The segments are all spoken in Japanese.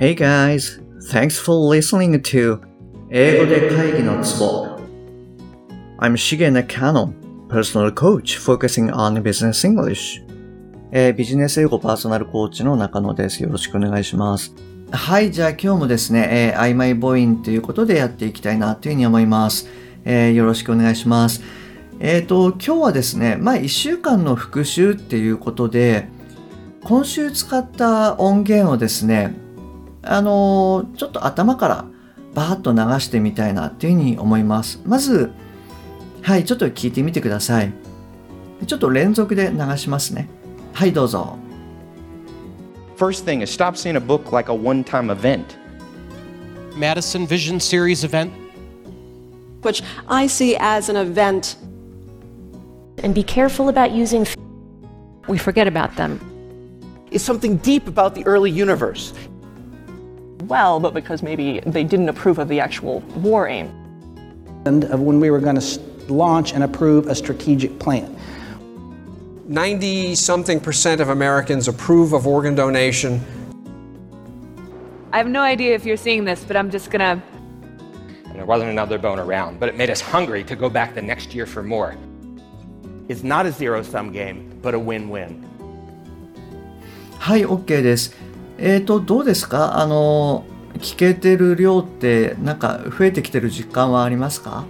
Hey guys, thanks for listening to 英語で会議のツボ I'm Shige Nakano, personal coach focusing on business English. えービジネス英語パーソナルコーチの中野です。よろしくお願いします。はい、じゃあ今日もですね、えー曖昧母音ということでやっていきたいなというふうに思います。えーよろしくお願いします。えっ、と、今日はですね、まあ1週間の復習っていうことで、今週使った音源をですね、あのーちょっと頭からバーッと流してみたいなっていうふうに思います。まず、はい、ちょっと聞いてみてください。ちょっと連続で流しますね。はい、どうぞ。First thing is stop seeing a book like a one time event. Madison Vision Series event. which I see as an event. and be careful about using f- we forget about them is something deep about the early universe. well, but because maybe they didn't approve of the actual war aim. and of when we were going to launch and approve a strategic plan. 90 something percent of Americans approve of organ donation. I have no idea if you're seeing this, but I'm just gonna. And there wasn't another bone around, but it made us hungry to go back the next year for more. It's not a zero sum game, but a win win. はい、OK です。 えっ、と、どうですか？あの、聞けてる量って、なんか増えてきてる実感はありますか？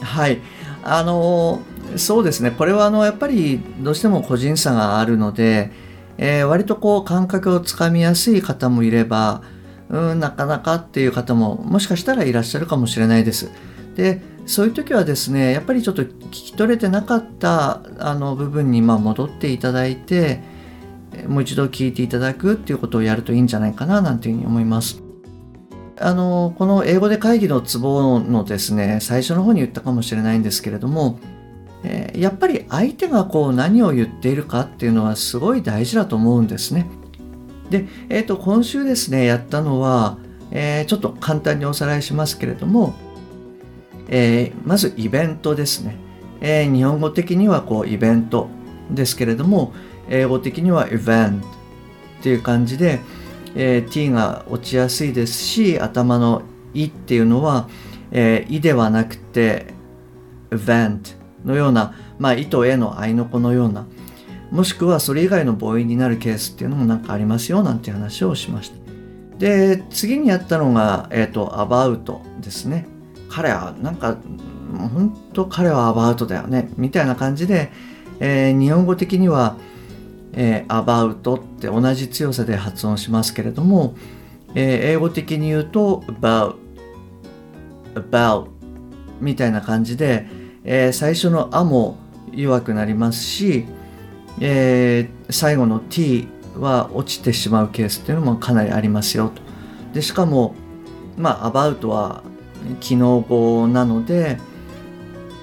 はい。あの、そうですね。これは、あの、やっぱり、どうしても個人差があるので、えー割とこう、感覚をつかみやすい方もいれば、うん、なかなかっていう方も、もしかしたらいらっしゃるかもしれないです。で、そういう時はですね、やっぱりちょっと聞き取れてなかったあの部分にま戻っていただいて、もう一度聞いていただくっていうことをやるといいんじゃないかななんていうふうに思います。あの、この英語で会議のツボのですね、最初の方に言ったかもしれないんですけれども、えーやっぱり相手がこう何を言っているかっていうのはすごい大事だと思うんですね。で、えっ、と、今週ですね、やったのは、えーちょっと簡単におさらいしますけれども、えーまずイベントですね。えー日本語的にはこうイベントですけれども、英語的には event っていう感じで、えー t が落ちやすいですし、頭のいっていうのは、えーいではなくて event のような、まあ、いとえの合いの子のような、もしくはそれ以外の母音になるケースっていうのもなんかありますよなんて話をしました。で、次にやったのが、えっ、と、about ですね。彼は、なんか、本当彼は about だよね。みたいな感じで、えー日本語的には、えー about って同じ強さで発音しますけれども、えー英語的に言うと about about みたいな感じで、えー最初の「あ」も弱くなりますし、えー最後の t は落ちてしまうケースっていうのもかなりありますよと。でしかもまあ about は機能語なので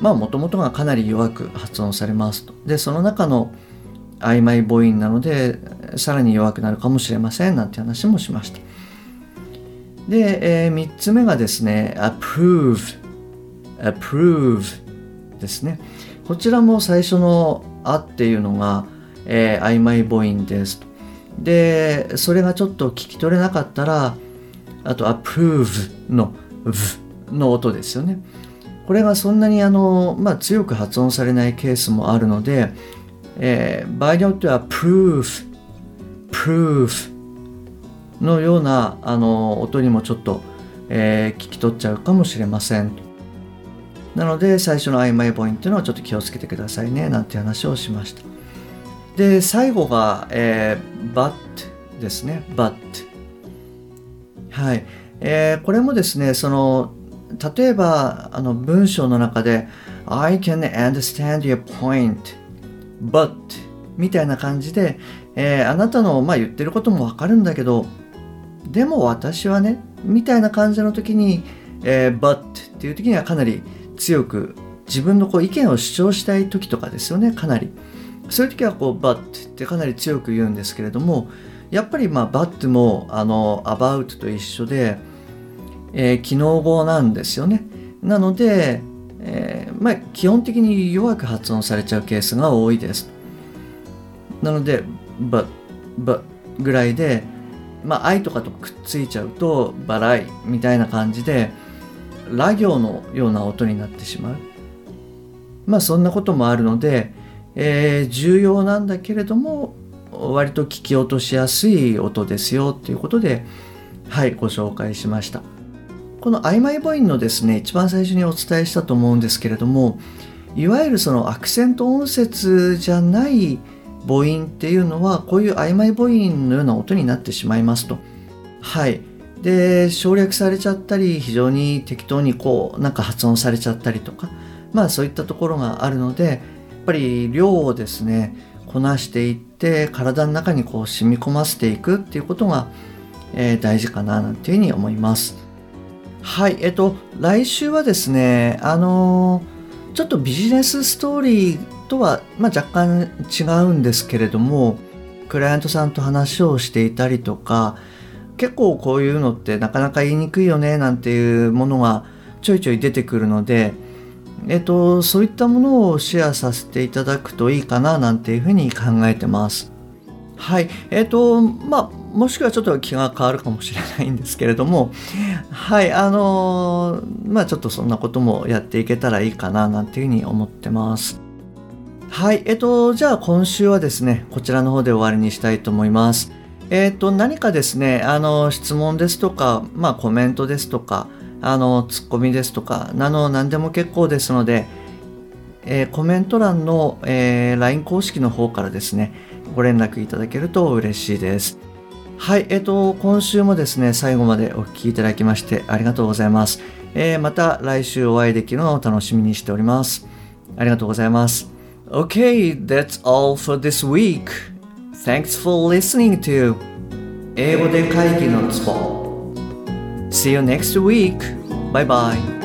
まあもともとがかなり弱く発音されますと。でその中の曖昧母音なのでさらに弱くなるかもしれませんなんて話もしました。で、え3つ目がですね approve approve ですね。こちらも最初の「あ」っていうのが、えー曖昧母音ですと。で、それがちょっと聞き取れなかったら、あと approve の v の音ですよね。これがそんなにあの、まあ、強く発音されないケースもあるので、えー場合によっては proof proof のようなあの音にもちょっと、えー聞き取っちゃうかもしれません。なので最初の曖昧母音っていうのはちょっと気をつけてくださいねなんて話をしました。で最後が、えー but ですね but はい、えーこれもですねその例えばあの文章の中で I can understand your point but みたいな感じで、えーあなたの、まあ、言ってることもわかるんだけどでも私はねみたいな感じの時に、えー but っていう時にはかなり強く自分のこう意見を主張したい時とかですよねかなり。そういう時はこう but ってかなり強く言うんですけれどもやっぱりまあ but もあの about と一緒で、えー機能語なんですよね。なので、えーまあ、基本的に弱く発音されちゃうケースが多いです。なので but, but ぐらいで、まあ、愛とかとくっついちゃうとバライみたいな感じでラ行のような音になってしまう。まあそんなこともあるので、えー、重要なんだけれども割と聞き落としやすい音ですよっていうことではいご紹介しました。この曖昧母音のですね一番最初にお伝えしたと思うんですけれどもいわゆるそのアクセント音節じゃない母音っていうのはこういう曖昧母音のような音になってしまいますと。はい。で省略されちゃったり非常に適当にこうなんか発音されちゃったりとかまあそういったところがあるのでやっぱり量をですねこなしていって体の中にこう染み込ませていくっていうことが、えー、大事かななんていうふうに思います。はい、えっと来週はですねあの、ちょっとビジネスストーリーとは、まあ、若干違うんですけれどもクライアントさんと話をしていたりとか結構こういうのってなかなか言いにくいよねなんていうものがちょいちょい出てくるので、えっと、そういったものをシェアさせていただくといいかななんていうふうに考えてます。はい。えっ、と、まあ、もしくはちょっと気が変わるかもしれないんですけれども、はい。あのまあ、ちょっとそんなこともやっていけたらいいかななんていうふうに思ってます。はい。えっと、じゃあ今週はですね、こちらの方で終わりにしたいと思います。えっと、何かですね、あの、質問ですとか、まあ、コメントですとか、あの、ツッコミですとか、なの、何でも結構ですので、えー、コメント欄の、えー、LINE 公式の方からですね、ご連絡いただけると嬉しいです。はい、えっ、と、今週もですね、最後までお聴きいただきましてありがとうございます。えー、また来週お会いできるのを楽しみにしております。ありがとうございます。Okay, that's all for this week. Thanks for listening to 英語で会議のツボ See you next week. Bye bye.